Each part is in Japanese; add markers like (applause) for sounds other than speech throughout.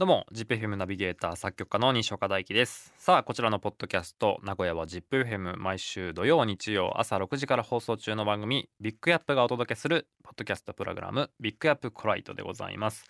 どうも ZIPFM ナビゲーター作曲家の西岡大樹です。さあこちらのポッドキャスト名古屋は ZIPFM 毎週土曜日曜朝6時から放送中の番組ビッグアップがお届けするポッドキャストプログラムビッグアップコライトでございます。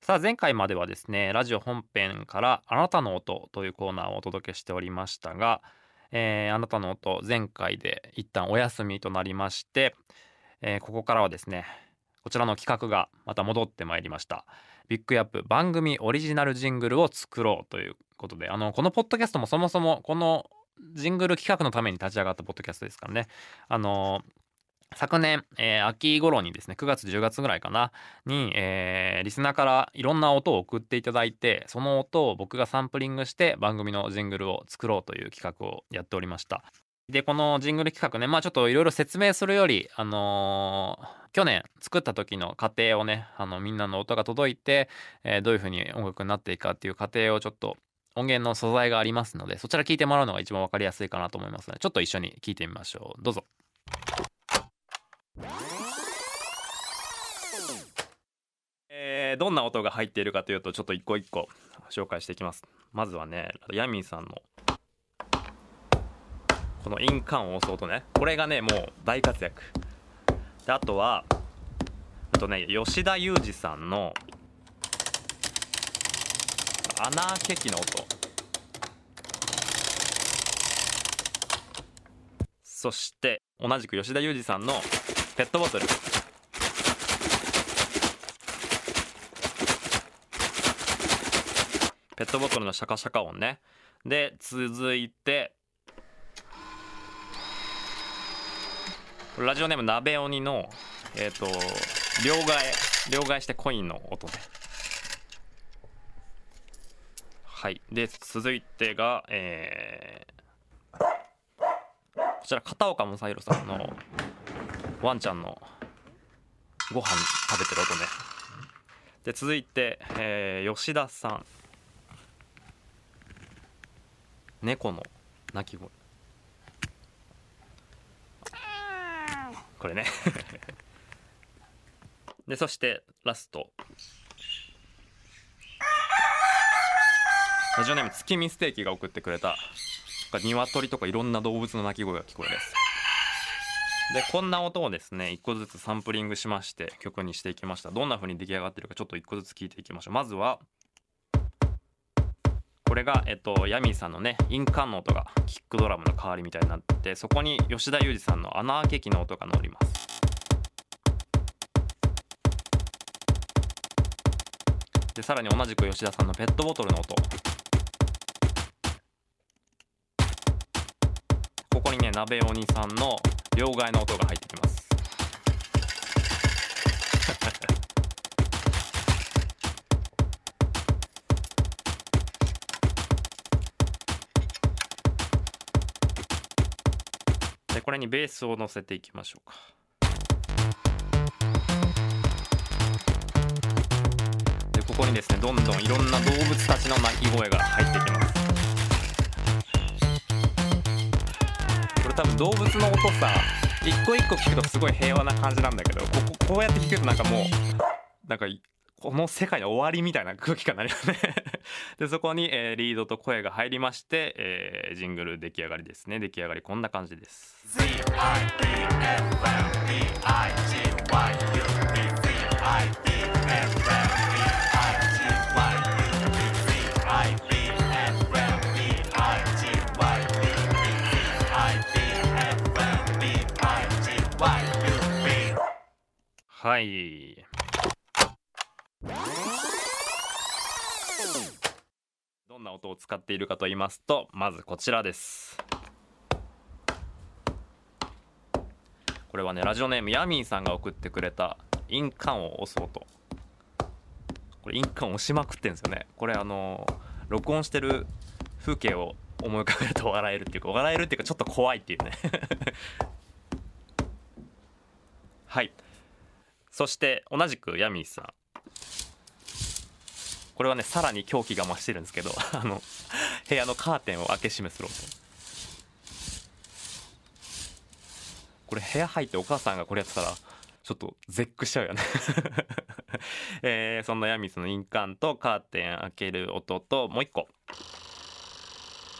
さあ前回まではですねラジオ本編からあなたの音というコーナーをお届けしておりましたが、えー、あなたの音前回で一旦お休みとなりまして、えー、ここからはですねこちらの企画がまた戻ってまいりました。ビッグアップ番組オリジナルジングルを作ろうということであのこのポッドキャストもそもそもこのジングル企画のために立ち上がったポッドキャストですからね。あの昨年、えー、秋頃にですね9月10月ぐらいかなに、えー、リスナーからいろんな音を送っていただいてその音を僕がサンプリングして番組のジングルを作ろうという企画をやっておりました。でこのジングル企画ねまあちょっといろいろ説明するよりあのー去年作った時の過程をねあのみんなの音が届いて、えー、どういう風に音楽になっていくかっていう過程をちょっと音源の素材がありますのでそちら聞いてもらうのが一番分かりやすいかなと思いますのでちょっと一緒に聞いてみましょうどうぞ。え、どんな音が入っているかというとちょっと一個一個紹介していきますまずはねヤミーさんのこの印鑑を押す音ねこれがねもう大活躍。であとはあとね吉田裕二さんの穴開け機の音。そして同じく吉田裕二さんのペットボトル。ペットボトルのシャカシャカ音ね。で続いてラジオネーム鍋鬼のえっ、ー、と両替両替してコインの音で。はい。で続いてがえー、こちら片岡正宏さんのワンちゃんのご飯食べてる音ね。で続いて、えー、吉田さん。猫の鳴き声。これね。(laughs) でそしてラスト。ラジオネーム月見ステーキが送ってくれた。鶏とかいろんな動物の鳴き声が聞こえですでこんな音をですね一個ずつサンプリングしまして曲にしていきました。どんな風に出来上がってるかちょっと一個ずつ聞いていきましょう。まずはれが、えっと、ヤミーさんのね印鑑の音がキックドラムの代わりみたいになってそこに吉田裕二さんの穴開け機の音が乗ります。でさらに同じく吉田さんのペットボトルの音。ここにね鍋鬼さんの両替の音が入ってきます。これにベースを乗せていきましょうか。でここにですねどんどんいろんな動物たちの鳴き声が入ってきます。これ多分動物の音さ一個一個聞くとすごい平和な感じなんだけどこここうやって聞くとなんかもうなんかこの世界の終わりみたいな空気感になるよね。でそこに、えー、リードと声が入りまして、えー、ジングル出来上がりですね。出来上がりこんな感じです。はい。音を使っているかと言いますとまずこちらです。これはねラジオネームヤミーさんが送ってくれた印鑑を押す音これ印鑑押しまくってんですよね。これあの録音してる風景を思い浮かべると (laughs) 笑えるっていうか笑えるっていうかちょっと怖いっていうね。(laughs) はい。そして同じくヤミーさん。これはねさらに狂気が増してるんですけど (laughs) あの部屋のカーテンを開け閉めする音。これ部屋入ってお母さんがこれやってたらちょっと絶句しちゃうよね。(laughs) えー、そんなヤミスの印鑑とカーテン開ける音ともう一個。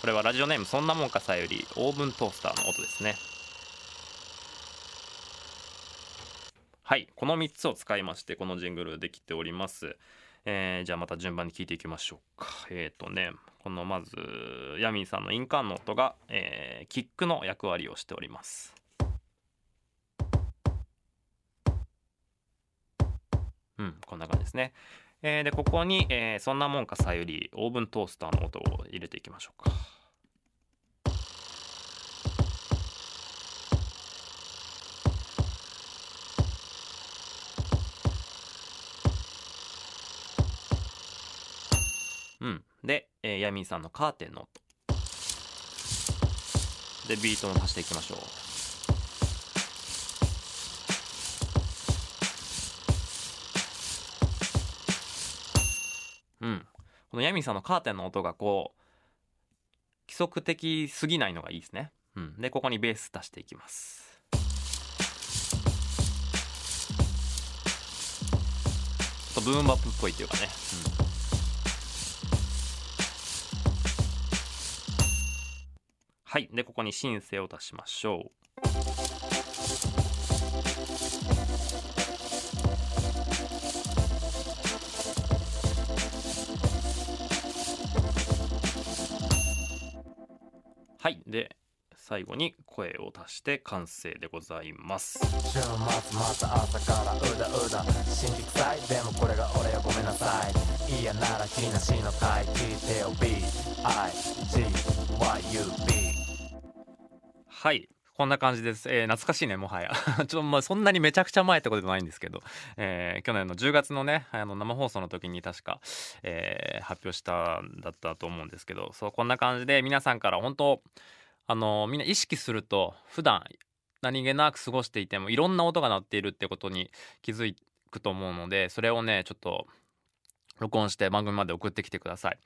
これはラジオネームそんなもんかさよりオーブントースターの音ですね。はいこの3つを使いましてこのジングルできております。えー、じゃあまた順番に聞いていきましょうか。えっ、ー、とねこのまずヤミーさんの印鑑の音が、えー、キックの役割をしております。うんこんな感じですね、えー、でここに、えー、そんなもんかさゆりオーブントースターの音を入れていきましょうか。で、えー、ヤミーさんのカーテンの音。でビートも足していきましょう。うん。このヤミーさんのカーテンの音がこう規則的すぎないのがいいですね、うん、でここにベース足していきます。とブーンバップっぽいっていうかね、うん。はい。でここにシンセを足しましょう。はい。で最後に声を足して完成でございます。週末また朝からうだうだ。心理臭い。でもこれが俺よごめんなさい。嫌なら気なしの回聞いてよ BIG はい。こんな感じです、えー、懐かしいねもはや。(laughs) ちょっとまあそんなにめちゃくちゃ前ってことでもないんですけど、えー、去年の10月のねあの生放送の時に確か、えー、発表したんだったと思うんですけど。そうこんな感じで皆さんから本当あのみんな意識すると普段何気なく過ごしていてもいろんな音が鳴っているってことに気づくと思うのでそれをねちょっと録音して番組まで送ってきてください。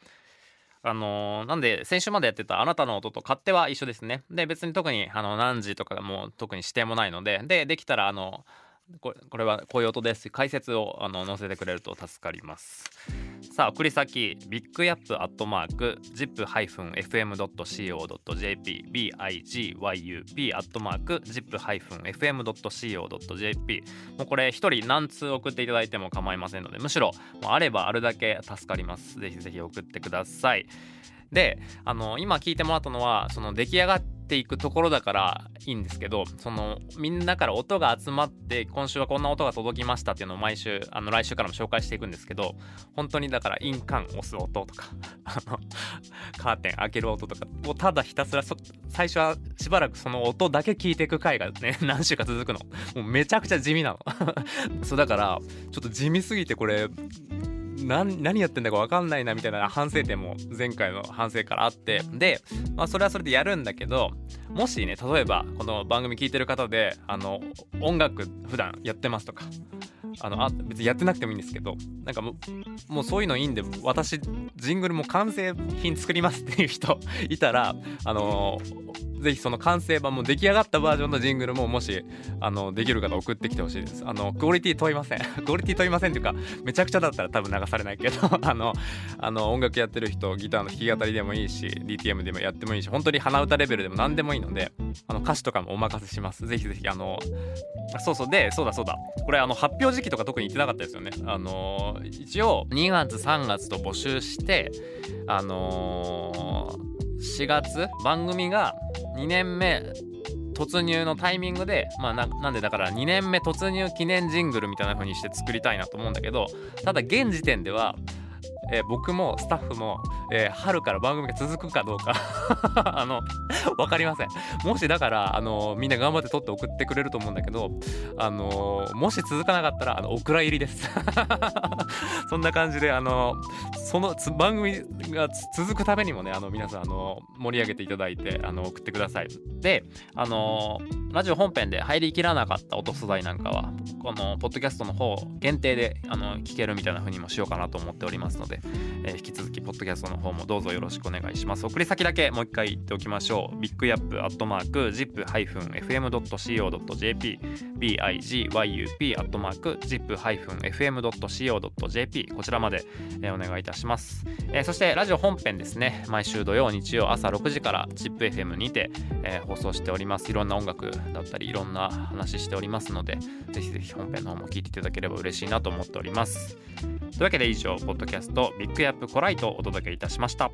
あのー、なんで先週までやってたあなたの音と勝手は一緒ですね。で別に特にあの何時とかもう特に指定もないので。でできたらあのこれこれはこういう音です。解説をあの載せてくれると助かります。さあ送り先ビッグヤップアットマーク zip-fm.co.jp bigyup アットマーク zip-fm.co.jp もうこれ一人何通送っていただいても構いませんのでむしろもうあればあるだけ助かります。ぜひぜひ送ってください。であの今聞いてもらったのはその出来上がってていくところだからいいんですけどそのみんなから音が集まって今週はこんな音が届きましたっていうのを毎週あの来週からも紹介していくんですけど本当にだから印鑑押す音とか (laughs) カーテン開ける音とかをただひたすら最初はしばらくその音だけ聞いていく回がね (laughs) 何週か続くの。もうめちゃくちゃ地味なの。(laughs) そうだからちょっと地味すぎてこれ何やってんだか分かんないなみたいな反省点も前回の反省からあって。で、まあ、それはそれでやるんだけどもしね例えばこの番組聞いてる方であの音楽普段やってますとかあのあ別にやってなくてもいいんですけどなんかももうそういうのいいんで私ジングルも完成品作りますっていう人いたらあのぜひその完成版も出来上がったバージョンのジングルももしあのできる方送ってきてほしいです。あのクオリティ問いません。(laughs) クオリティ問いませんっていうかめちゃくちゃだったら多分流されないけど (laughs) あのあの音楽やってる人ギターの弾き語りでもいいし DTM でもやってもいいし本当に鼻歌レベルでも何でもいいのであの歌詞とかもお任せします。ぜひぜひあのそうそう。でそうだそうだ。これあの発表時期とか特に言ってなかったですよね。あの一応2月3月と募集してあのー、4月？番組が2年目。突入のタイミングでまあなんでだから2年目突入記念ジングルみたいな風にして作りたいなと思うんだけどただ現時点ではえー、僕もスタッフも、えー、春から番組が続くかどうか (laughs) あの分かりません。もしだからあのみんな頑張って撮って送ってくれると思うんだけどあのもし続かなかったらあのお蔵入りです。(laughs) そんな感じであのその番組が続くためにもねあの皆さんあの盛り上げていただいてあの送ってください。であのラジオ本編で入りきらなかった音素材なんかはこのポッドキャストの方限定であの聞けるみたいな風にもしようかなと思っておりますので、えー、引き続きポッドキャストの方もどうぞよろしくお願いします。送り先だけもう一回言っておきましょう。ビッグヤップアットマーク zip-fm.co.jp bigyup アットマーク zip-fm.co.jp こちらまで、えー、お願いいたします、えー、そしてラジオ本編ですね。毎週土曜日曜朝6時から ZIPFM にて、えー、放送しております。いろんな音楽だったりいろんな話しておりますのでぜひぜひ本編の方も聞いていただければ嬉しいなと思っております。というわけで以上ポッドキャストビッグアップコライトをお届けいたしました。